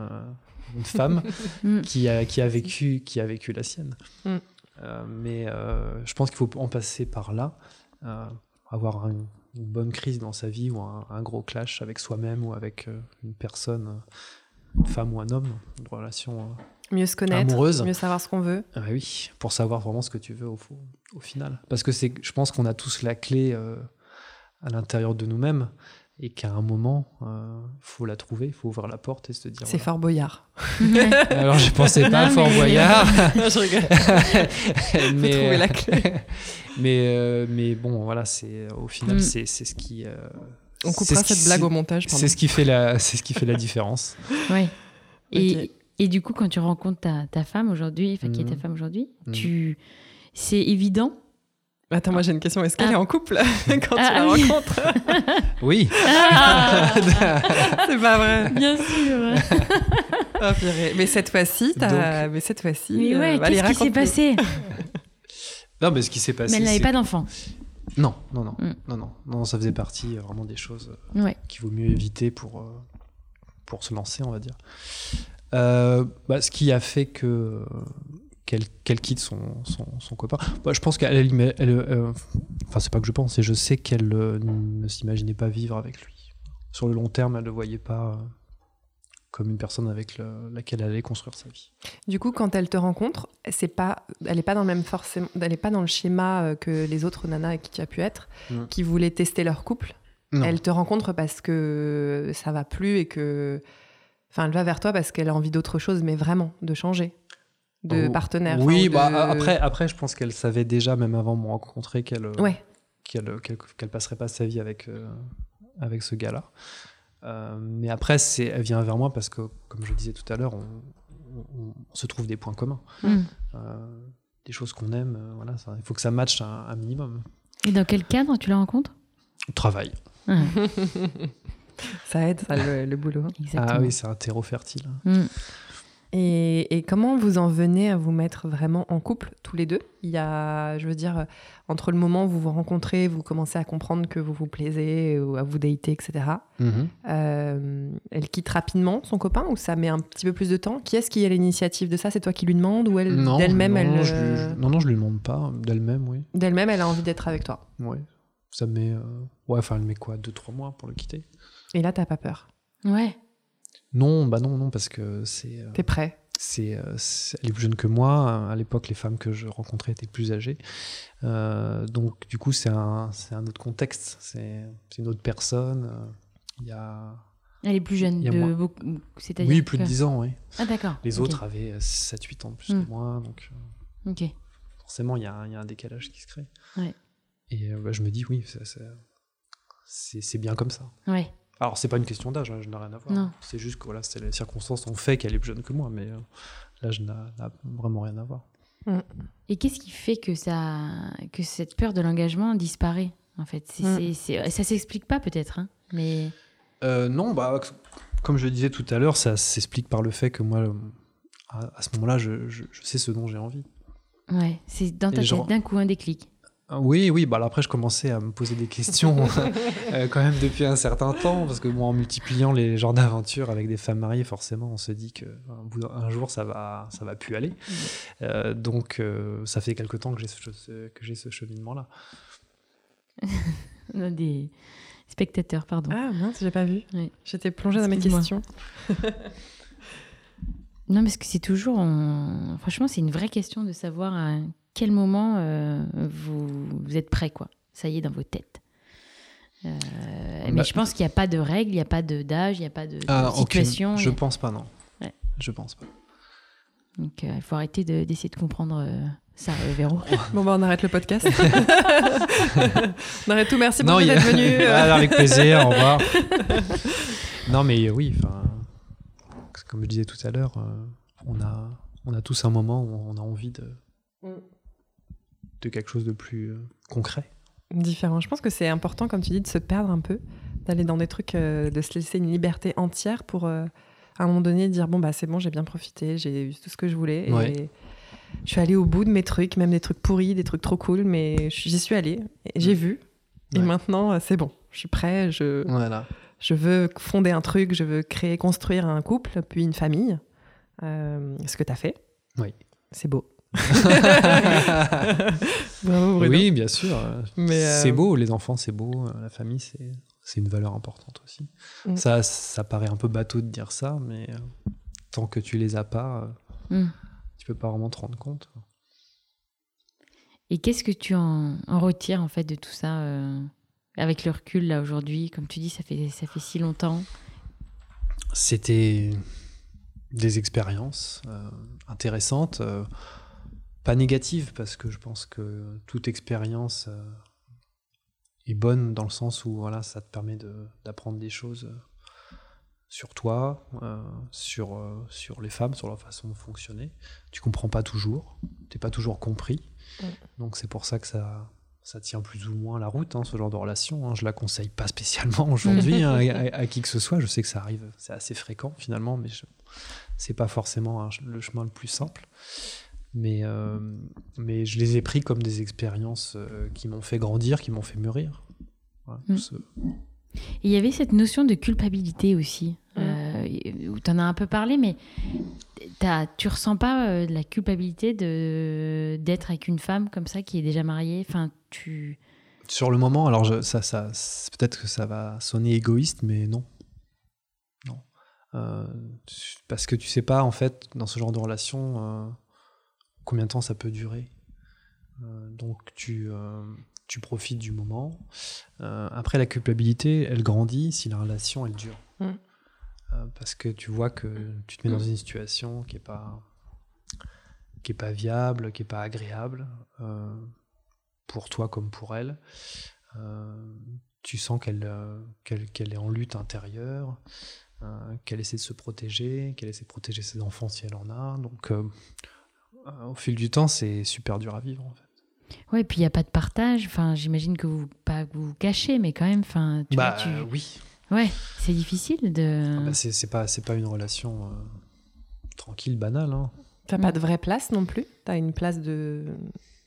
Une femme, Mm. qui a, qui a vécu qui a vécu la sienne. Mm. Euh, mais euh, je pense qu'il faut en passer par là, euh, avoir un- une bonne crise dans sa vie ou un, un gros clash avec soi-même ou avec euh, une personne, une femme ou un homme, une relation. euh, Mieux se connaître, Amoureuse. mieux savoir ce qu'on veut. ah bah oui, pour savoir vraiment ce que tu veux au, final. Parce que c'est, je pense qu'on a tous la clé euh, à l'intérieur de nous-mêmes et qu'à un moment, il faut la trouver, il faut ouvrir la porte et se dire. C'est voilà. Fort Boyard. Alors je pensais pas à Non, Fort mais- Boyard. je rigole. mais, trouver la clé. mais, euh, mais bon, voilà, c'est au final, Mm. c'est c'est ce qui. euh, On coupera ce qui- cette blague au montage. C'est ce qui fait la, c'est ce qui fait la différence. Ouais. Et, et du coup, quand tu rencontres ta, ta femme aujourd'hui, enfin qui est ta Mhm. femme aujourd'hui, Mhm. tu, c'est évident. Attends, moi j'ai une question. Est-ce qu'elle Ah. est en couple quand Ah, tu la ah oui. rencontres Oui. C'est pas vrai. Bien sûr. Oh, purée. Mais cette fois-ci, t'as- mais cette fois-ci, Mais euh, ouais, allez, qu'est-ce qui s'est passé non, mais ce qui s'est passé. Mais elle n'avait pas d'enfant. Non, non, non, Mm. non, non, non, ça faisait partie euh, vraiment des choses euh, Ouais. qu'il vaut mieux éviter pour, euh, pour se lancer, on va dire. Euh, bah, ce qui a fait que euh, qu'elle qu'elle quitte son, son, son copain. Bah, je pense qu'elle, elle, elle, euh, enfin c'est pas que je pense, c'est je sais qu'elle euh, ne s'imaginait pas vivre avec lui. Sur le long terme, elle ne le voyait pas euh, comme une personne avec le- laquelle elle allait construire sa vie. Du coup, quand elle te rencontre, c'est pas, elle est pas dans le même forcément, elle est pas dans le schéma euh, que les autres nanas avec qui tu as pu être, qui voulaient tester leur couple. Non. Elle te rencontre parce que ça va plus et que, enfin, elle va vers toi parce qu'elle a envie d'autre chose, mais vraiment de changer de Oh, partenaire. Oui, enfin, bah, de- après, après, je pense qu'elle savait déjà, même avant de me rencontrer, qu'elle euh, Ouais. qu'elle qu'elle passerait pas sa vie avec, euh, avec ce gars-là. Euh, mais après, c'est, elle vient vers moi parce que, comme je le disais tout à l'heure, on, on- on se trouve des points communs. Mm. Euh, des choses qu'on aime, euh, voilà, ça- il faut que ça matche un, un minimum. Et dans quel cadre tu la rencontres? Travail. Ah, Ça aide, ça, le, le boulot. Exactement. Ah oui, c'est un terreau fertile. Mm. Et, et comment vous en venez à vous mettre vraiment en couple, tous les deux? Il y a, je veux dire, euh, entre le moment où vous vous rencontrez, vous commencez à comprendre que vous vous plaisez, ou à vous dater, etc. Euh, elle quitte rapidement son copain ou ça met un petit peu plus de temps? Qui est-ce qui a l'initiative de ça? C'est toi qui lui demande ou elle Non, d'elle-même non, elle non, je, euh, lui- non, non, je lui demande pas. D'elle-même, oui. d'elle-même elle a envie d'être avec toi? Ouais. Ça met. euh, Ouais, enfin, elle met quoi? 2-3 mois pour le quitter? Et là t'as pas peur? Ouais. Non, bah non, non, parce que c'est. euh, T'es prêt c'est, euh, c'est- elle est plus jeune que moi. À l'époque, les femmes que je rencontrais étaient plus âgées. Euh, donc, du coup, c'est un, c'est un autre contexte. C'est, c'est une autre personne. Euh, Il y a... Elle est plus jeune de beaucoup. C'est-à-dire Oui, plus de que- 10 ans, oui. Ah d'accord. Les autres avaient 7-8 ans de plus Mm. que moi. Donc, Ok. forcément, il y, a un- il y a un décalage qui se crée. Ouais. Et bah, je me dis, oui, ça- ça- c'est, c'est bien comme ça. Ouais. Alors, c'est pas une question d'âge, hein, je n'ai rien à voir. C'est juste que voilà, c'est les circonstances ont fait qu'elle est plus jeune que moi, mais euh, l'âge n'a, vraiment rien à voir. Et qu'est-ce qui fait que ça, que cette peur de l'engagement disparaît en fait? Mm. c'est- Ça s'explique pas peut-être, hein, mais Euh, non, bah, comme je le disais tout à l'heure, ça s'explique par le fait que moi, à, à ce moment-là, je, je- je sais ce dont j'ai envie. ouais, c'est dans Et ta genre- tête d'un coup un déclic. Oui, oui, bah, après, je commençais à me poser des questions euh, quand même depuis un certain temps, parce que moi, en multipliant les genres d'aventures avec des femmes mariées, forcément, on se dit d'un- un jour, ça va, ça va plus aller. Euh, donc, euh, ça fait quelque temps que j'ai ce, ce- que j'ai ce cheminement-là. On a des spectateurs, pardon. Ah mince, j'ai pas vu. Oui. J'étais plongée dans mes questions. Non, parce que c'est toujours. on- Franchement, c'est une vraie question de savoir à quel moment euh, vous, vous êtes prêt, quoi? Ça y est, dans vos têtes. Euh, mais Bah- je pense qu'il n'y a pas de règles, il n'y a pas de- d'âge, il n'y a pas de, de Ah, aucune- situation. Je pense pas, non. Ouais. Je pense pas. Donc, euh, il faut arrêter de- d'essayer de, comprendre euh, ça, euh, Véro. Bon bah on arrête le podcast. on arrête tout. Merci beaucoup y a- d'être venu. avec plaisir, au revoir. non, mais euh, oui, enfin, comme je disais tout à l'heure, euh, on, a, on a tous un moment où on a envie de, Mm. De quelque chose de plus euh, concret. Différent. Je pense que c'est important, comme tu dis, de se perdre un peu, d'aller dans des trucs, euh, de se laisser une liberté entière pour, euh, à un moment donné, dire bon bah c'est bon, j'ai bien profité, j'ai eu tout ce que je voulais. Ouais. Et je suis allée au bout de mes trucs, même des trucs pourris, des trucs trop cool, mais j'y suis allée, j'ai vu. Et Ouais. maintenant, c'est bon. Je suis prêt. Je, Voilà. je veux fonder un truc, je veux créer, construire un couple, puis une famille. Euh, ce que tu as fait. Oui. C'est beau. Bravo Bruno. Oui, bien sûr. euh, Mais, euh, C'est beau, les enfants, c'est beau. euh, La famille, c'est c'est une valeur importante aussi. Mm. Ça, ça paraît un peu bateau de dire ça, mais euh, tant que tu les as pas, Hmm. tu peux pas vraiment te rendre compte. Et qu'est-ce que tu en, en retires en fait de tout ça euh, avec le recul là aujourd'hui? Comme tu dis, ça fait, ça fait si longtemps. C'était des expériences euh, intéressantes, euh, pas négatives, parce que je pense que toute expérience euh, est bonne dans le sens où voilà, ça te permet de- d'apprendre des choses euh, sur toi, euh, sur, euh, sur les femmes, sur leur façon de fonctionner. Tu comprends pas toujours, t'es pas toujours compris. Mm. Donc c'est pour ça que ça, ça tient plus ou moins la route, hein, ce genre de relation. hein. Je la conseille pas spécialement aujourd'hui hein, à, à qui que ce soit. Je sais que ça arrive, c'est assez fréquent finalement, mais c'est pas forcément le chemin le plus simple. Mais, euh, mais je les ai pris comme des expériences euh, qui m'ont fait grandir, qui m'ont fait mûrir. Voilà, Mm. ce- Et il y avait cette notion de culpabilité aussi, euh, où tu en as un peu parlé, mais t'as- tu ressens pas euh, la culpabilité de d'être avec une femme comme ça qui est déjà mariée? Enfin, tu. Sur le moment, alors je- ça, ça, peut-être que ça va sonner égoïste, mais non. Non. Euh, parce que tu sais pas, en fait, dans ce genre de relation, euh, combien de temps ça peut durer. Euh, donc tu, euh, tu profites du moment. Euh, après, la culpabilité, elle grandit si la relation, elle dure. Mm. Parce que tu vois que tu te mets dans une situation qui est pas qui est pas viable, qui est pas agréable pour toi comme pour elle. Tu sens qu'elle euh, qu'elle qu'elle est en lutte intérieure, euh, qu'elle essaie de se protéger, qu'elle essaie de protéger ses enfants si elle en a. Donc, euh, au fil du temps, c'est super dur à vivre. En fait. Ouais, et puis il n'y a pas de partage. Enfin, j'imagine que vous pas vous, cachez, mais quand même, enfin, tu bah vois, tu- oui, Ouais, c'est difficile de. Ah bah, c'est c'est pas c'est pas une relation euh, tranquille, banale. hein. T'as pas de vraie place non plus. T'as une place de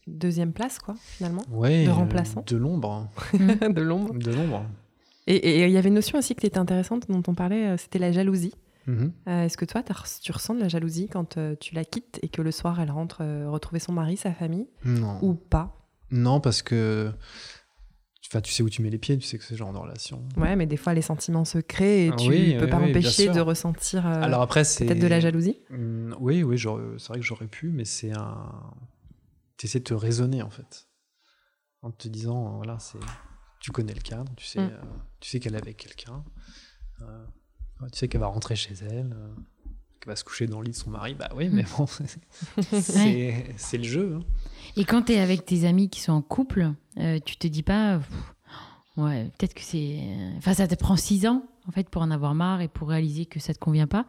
deuxième place, quoi, finalement, Ouais, De remplaçant. de l'ombre, de l'ombre. de l'ombre. Et et il y avait une notion aussi qui était intéressante dont on parlait, euh, c'était la jalousie. Mhm. Euh, Est-ce que toi, tu ressens de la jalousie quand euh, tu la quittes et que le soir, elle rentre euh, retrouver son mari, sa famille, Non. ou pas? Non, parce que Enfin, tu sais où tu mets les pieds, tu sais que c'est ce genre de relation. Ouais, mais des fois, les sentiments se créent et Ah tu oui, peux oui, pas oui, empêcher de ressentir euh, Alors après, c'est. peut-être de la jalousie? Mm, Oui, oui, c'est vrai que j'aurais pu, mais c'est un. Tu essaies de te raisonner, en fait. En te disant, voilà, c'est. Tu connais le cadre, tu sais, Mm. euh, tu sais qu'elle est avec quelqu'un. euh, tu sais qu'elle va rentrer chez elle, euh, qu'elle va se coucher dans le lit de son mari. Bah oui, mais bon, c'est c'est le jeu. hein. Et quand tu es avec tes amis qui sont en couple, euh, tu te dis pas, pff, ouais, peut-être que c'est. Enfin, ça te prend six ans, en fait, pour en avoir marre et pour réaliser que ça te convient pas.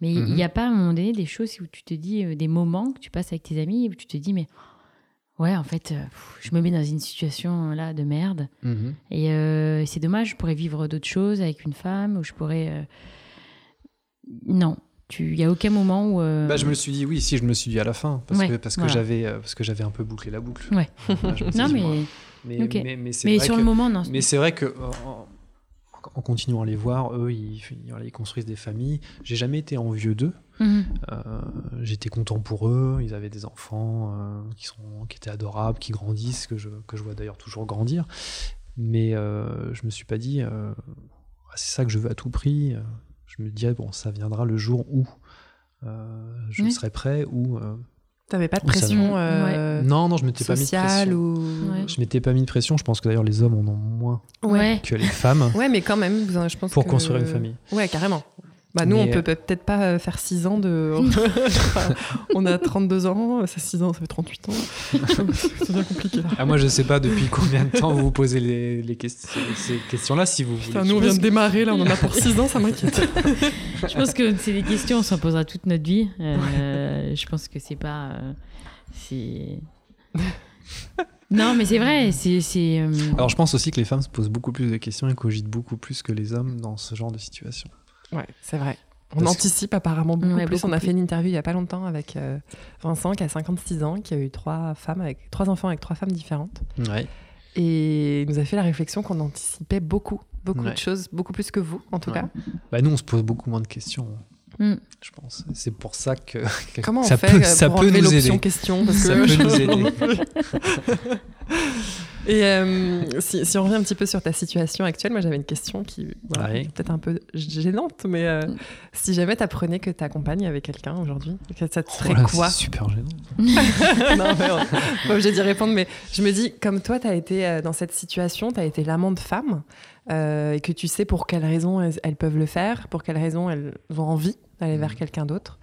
Mais il n'y a pas, à un moment donné, des choses où tu te dis, euh, des moments que tu passes avec tes amis où tu te dis, mais ouais, en fait, euh, pff, je me mets dans une situation là de merde. Et euh, c'est dommage, je pourrais vivre d'autres choses avec une femme, ou je pourrais. euh, Non, il n'y a aucun moment où. euh, Bah, je me suis dit, oui, si je me suis dit à la fin, parce Ouais, que, parce que j'avais euh, parce que j'avais un peu bouclé la boucle. Ouais. Non, mais, mais, ok. mais, mais mais sur que- le moment, non. Mais c'est vrai que euh, en, continuant à les voir, eux, ils, construisent des familles. J'ai jamais été envieux d'eux. Mhm. Euh, J'étais content pour eux. Ils avaient des enfants euh, qui sont, qui étaient adorables, qui grandissent, que je, que je vois d'ailleurs toujours grandir. Mais euh, je me suis pas dit, euh, c'est ça que je veux à tout prix. Je me disais bon, ça viendra le jour où je Oui. serai prêt ou euh, T'avais pas de pression euh, non, non, je m'étais pas mis de pression. ou. Ouais. Je m'étais pas mis de pression. Je pense que d'ailleurs les hommes en ont moins Ouais. que les femmes Ouais, mais quand même, je pense pour que- construire une famille. Ouais, carrément. Bah, nous, Mais, on peut euh, peut- peut-être pas euh, faire 6 ans de. On a 32 ans, ça 6 ans, ça fait 38 ans. C'est bien compliqué. Ah, moi, je sais pas depuis combien de temps vous vous posez les, les questions, ces questions-là, si vous voulez. Putain, nous, on vient de démarrer, là, on en a pour 6 ans, ça m'inquiète. Je pense que c'est des questions, on s'en posera toute notre vie. Euh, je pense que c'est pas. euh, c'est. Non, mais c'est vrai, c'est. c'est, euh, Alors, je pense aussi que les femmes se posent beaucoup plus de questions et cogitent beaucoup plus que les hommes dans ce genre de situation. Ouais, c'est vrai. On Parce que- anticipe apparemment beaucoup Ouais, plus. beaucoup on a plus. fait une interview il y a pas longtemps avec euh, Vincent qui a 56 ans, qui a eu trois femmes avec trois enfants avec trois femmes différentes, Ouais. et il nous a fait la réflexion qu'on anticipait beaucoup, beaucoup Ouais. de choses, beaucoup plus que vous en tout Ouais. cas. Bah, nous, on se pose beaucoup moins de questions, Mm. je pense. C'est pour ça que, Comment ça on fait peut, euh, ça pour peut nous aider. question? Parce Ça peut nous aider. Et euh, si, si on revient un petit peu sur ta situation actuelle, moi j'avais une question qui voilà, Ouais. est peut-être un peu gênante, mais euh, Mm. si jamais t'apprenais que t'accompagnes avec quelqu'un aujourd'hui, ça te serait Oh là, quoi C'est super gênant. non, mais on- pas obligé d'y répondre, mais je me dis, comme toi, tu as été euh, dans cette situation, tu as été l'amant de femmes, euh, et que tu sais pour quelles raisons elles, elles peuvent le faire, pour quelles raisons elles ont envie d'aller vers Mhm. quelqu'un d'autre.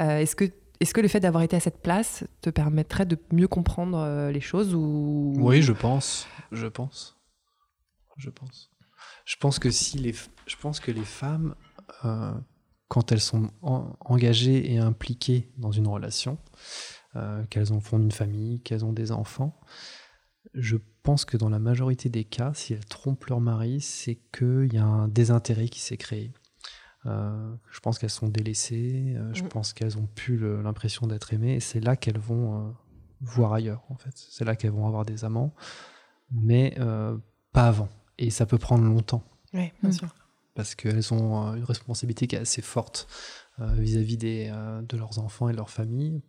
Euh, Est-ce que, est que le fait d'avoir été à cette place te permettrait de mieux comprendre euh, les choses ou... Oui, je pense. Je pense. Je pense. Je pense que si les, femmes, euh, quand elles sont en- engagées et impliquées dans une relation, euh, qu'elles ont fondé une famille, qu'elles ont des enfants, je pense que dans la majorité des cas, si elles trompent leur mari, c'est qu'il y a un désintérêt qui s'est créé. Euh, je pense qu'elles sont délaissées, euh, je Mm. pense qu'elles ont plus l'impression d'être aimées, et c'est là qu'elles vont euh, voir ailleurs, en fait. C'est là qu'elles vont avoir des amants, mais euh, pas avant. Et ça peut prendre longtemps Oui, bien Mm. sûr. parce qu'elles ont euh, une responsabilité qui est assez forte euh, vis-à-vis des, euh, de leurs enfants et de leur famille.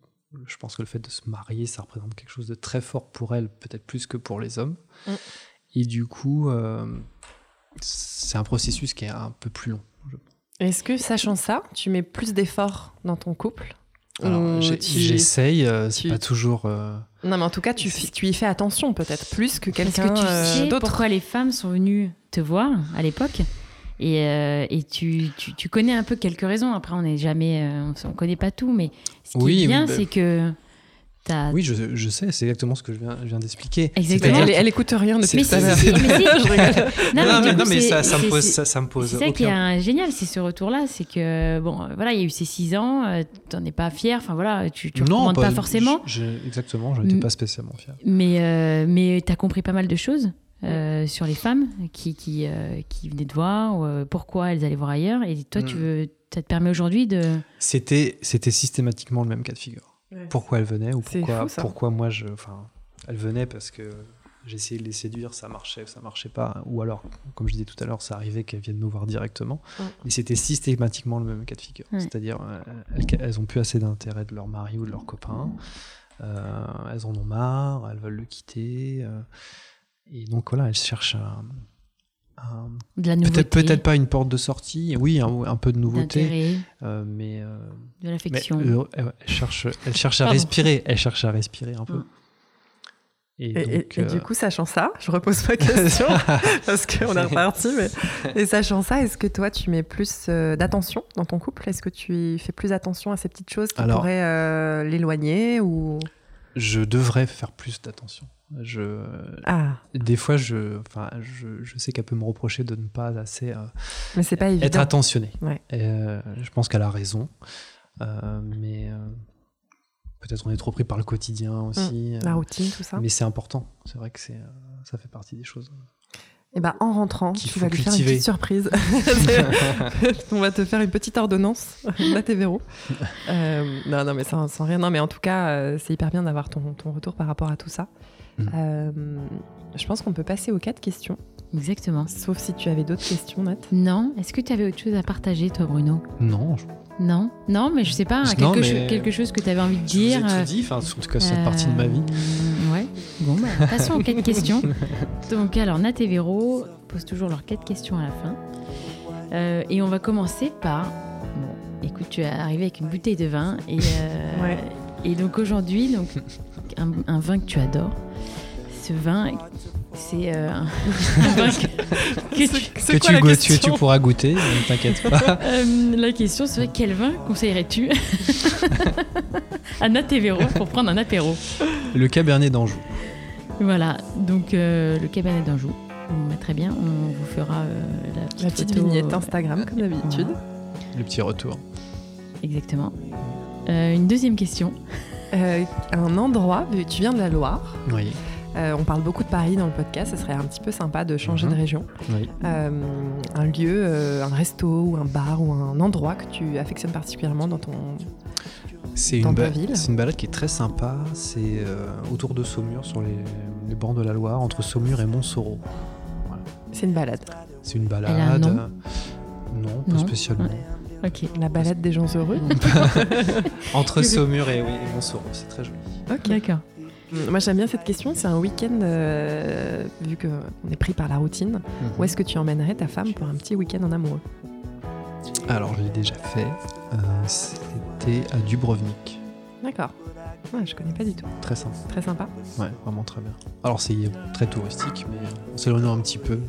Je pense que le fait de se marier, ça représente quelque chose de très fort pour elles, peut-être plus que pour les hommes. Mm. Et du coup, euh, c'est un processus qui est un peu plus long. Est-ce que, sachant ça, tu mets plus d'efforts dans ton couple j'essaye, euh, c'est tu- pas toujours. euh, Non, mais en tout cas, tu, y fais attention peut-être plus que Parce quelqu'un que tu euh, sais d'autre. pourquoi les femmes sont venues te voir à l'époque. Et, euh, et tu, tu, tu connais un peu quelques raisons. Après, on n'est jamais, euh, on, on connaît pas tout, mais ce qui Oui, est bien, oui, bah- c'est que. Oui, je, je sais, c'est exactement ce que je viens, je viens d'expliquer. Exactement. Elle, elle écoute rien depuis tout à l'heure. Non, Non, mais, coup, non, mais c'est- ça, ça me pose, c'est- ça, ça me pose C'est ça qui est un- génial, c'est ce retour-là, c'est que bon, euh, voilà, il y a eu ces six ans, euh, t'en es pas fier, enfin voilà, tu, tu recommandes pas, forcément, je- exactement, je n'étais pas spécialement fier. mais euh, mais t'as compris pas mal de choses euh, sur les femmes qui qui, euh, qui venaient te voir, ou, euh, pourquoi elles allaient voir ailleurs, et toi, tu Mm. veux, ça te permet aujourd'hui de C'était, c'était systématiquement le même cas de figure. Ouais. Pourquoi elle venait ou pourquoi, fou, ça. pourquoi moi je, enfin, elle venait parce que j'essayais de les séduire, ça marchait, ça marchait pas, ou alors, comme je disais tout à l'heure, ça arrivait qu'elles viennent me voir directement. Mm. Mais c'était systématiquement le même cas de figure. Ouais. C'est-à-dire, euh, elles, elles ont plus assez d'intérêt de leur mari ou de leur copain. Euh, elles en ont marre, elles veulent le quitter. euh, et donc voilà, elle cherche un, un- De la nouveauté. Peut-être peut-être pas une porte de sortie, oui, un, un peu de nouveauté, euh, mais, euh, de mais, l'affection. euh, elle, cherche, elle cherche à Pardon. respirer, elle cherche à respirer un peu. Mm. Et, Et, et- donc, et euh, du coup, sachant ça, je repose ma question parce qu'on est reparti. Mais... Et sachant ça, est-ce que toi, tu mets plus euh, d'attention dans ton couple? Est-ce que tu fais plus attention à ces petites choses qui Alors- pourraient euh, l'éloigner ou? Je devrais faire plus d'attention. Je, Ah, des fois, je, enfin, je, je sais qu'elle peut me reprocher de ne pas assez euh, mais c'est pas évident. être attentionné. Ouais. Et, euh, je pense qu'elle a raison, Euh, mais peut-être on est trop pris par le quotidien aussi. La euh, routine, tout ça. mais c'est important. C'est vrai que c'est, ça fait partie des choses. Et ben, en rentrant, tu vas lui faire une petite surprise. On va te faire une petite ordonnance, Matévéro. Euh, non, non, mais sans, sans rien. Non, mais en tout cas, euh, c'est hyper bien d'avoir ton, ton retour par rapport à tout ça. Mm. Euh, je pense qu'on peut passer aux quatre questions, Exactement. sauf si tu avais d'autres questions, Nat. Non, est-ce que tu avais autre chose à partager, toi, Bruno? Non, je, Non Non, mais je sais pas, Non, quelque, mais- cho- quelque chose que tu avais envie de je vous ai dire. tout euh, dit. Enfin, en tout cas, cette partie de ma vie. Euh, Ouais. Bon, bah, passons aux quatre questions. Donc, alors, Nat et Véro posent toujours leurs quatre questions à la fin. Euh, et on va commencer par. Bon, écoute, tu es arrivé avec une bouteille de vin. Et, euh, Ouais. et donc, aujourd'hui, donc, un, un vin que tu adores. Ce vin, c'est euh, un, un vin que, que tu. Que tu, goûtes, tu, tu pourras goûter, ne t'inquiète pas. Euh, la question serait quel vin conseillerais-tu à Nat et Véro pour prendre un apéro? Le Cabernet d'Anjou. Voilà, donc euh, le cabernet d'Anjou. Bah, très bien, on vous fera euh, la petite, La petite photo, vignette euh, Instagram, comme d'habitude. Le petit retour. Exactement. Euh, une deuxième question. Euh, un endroit, tu viens de la Loire. Oui. Euh, on parle beaucoup de Paris dans le podcast. Ce serait un petit peu sympa de changer Mhm. de région. oui. Euh, un lieu, euh, un resto ou un bar ou un endroit que tu affectionnes particulièrement dans ton. C'est une, ta ba- ville c'est une balade qui est très sympa. C'est euh, autour de Saumur, sur les, les bords de la Loire, entre Saumur et Montsoreau. C'est une balade. C'est une a un balade. nom non, pas Non. spécialement. Ok. La balade des gens heureux. Entre Saumur et, oui, et Montsoreau, c'est très joli. Ok. D'accord. Moi j'aime bien cette question. C'est un week-end, euh, vu qu'on est pris par la routine. Où est-ce que tu emmènerais ta femme pour un petit week-end en amoureux? Alors, je l'ai déjà fait. Euh, C'était à Dubrovnik. D'accord. Ouais, je connais pas du tout. Très sympa. Très sympa. Ouais, vraiment très bien. Alors, c'est très touristique, mais en s'éloignant un petit peu,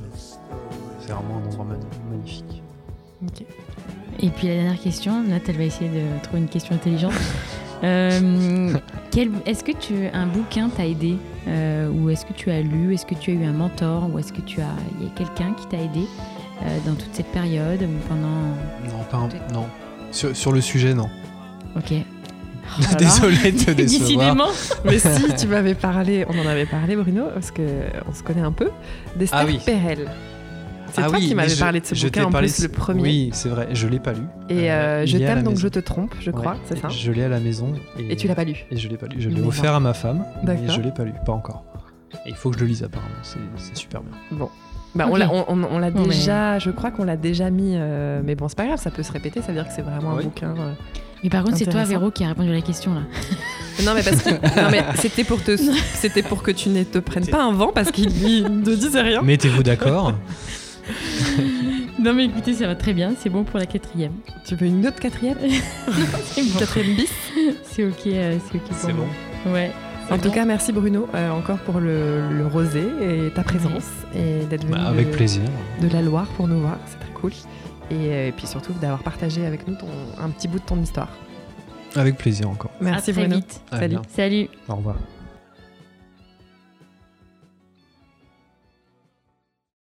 c'est vraiment un endroit magnifique. Ok. Et puis la dernière question, Nat, elle va essayer de trouver une question intelligente. Euh, quel- est-ce que tu, un bouquin t'a aidé euh, Ou est-ce que tu as lu Est-ce que tu as eu un mentor Ou est-ce que tu as, il y a quelqu'un qui t'a aidé euh, dans toute cette période ou pendant... Non, pas un- non. Sur, sur le sujet, non. Ok. Voilà. Désolé de te décevoir. Décidément. Mais si tu m'avais parlé, on en avait parlé Bruno, parce que on se connaît un peu, d'Esther Ah oui. Perel. C'est Ah toi oui, qui m'avais parlé de ce je t'ai bouquin en parlé plus, de- le premier. Oui, c'est vrai, je l'ai pas lu. Et euh, il je t'aime donc maison. je te trompe, je crois, Ouais, c'est ça. Je l'ai à la maison. Et, Et tu l'as pas lu. Et je l'ai pas lu. Je l'ai offert à ma femme, mais je l'ai pas lu, pas encore. Et il faut que je le lise apparemment, c'est super bien. Bon. Bah, on on, on- on l'a déjà, je crois qu'on l'a déjà mis, euh, mais bon, c'est pas grave, ça peut se répéter, ça veut dire que c'est vraiment un bouquin. euh. Mais par contre, c'est toi. Véro, qui a répondu à la question là. Non, mais parce que non, mais c'était pour te, c'était pour que tu ne te prennes pas un vent parce qu'il il ne disait rien. Mettez-vous d'accord. Non, mais écoutez, ça va très bien. C'est bon pour la quatrième. Tu veux une autre quatrième, C'est bon. quatrième bis C'est ok, euh, c'est ok C'est moi. Ouais. En tout bon. cas, merci Bruno euh, encore pour le, le rosé et ta présence et d'être venu Bah, avec de, plaisir. de la Loire pour nous voir, c'est très cool. Et, euh, et puis surtout d'avoir partagé avec nous ton, un petit bout de ton histoire. Avec plaisir encore. À Merci très Bruno. vite. À Salut. Salut. Au revoir.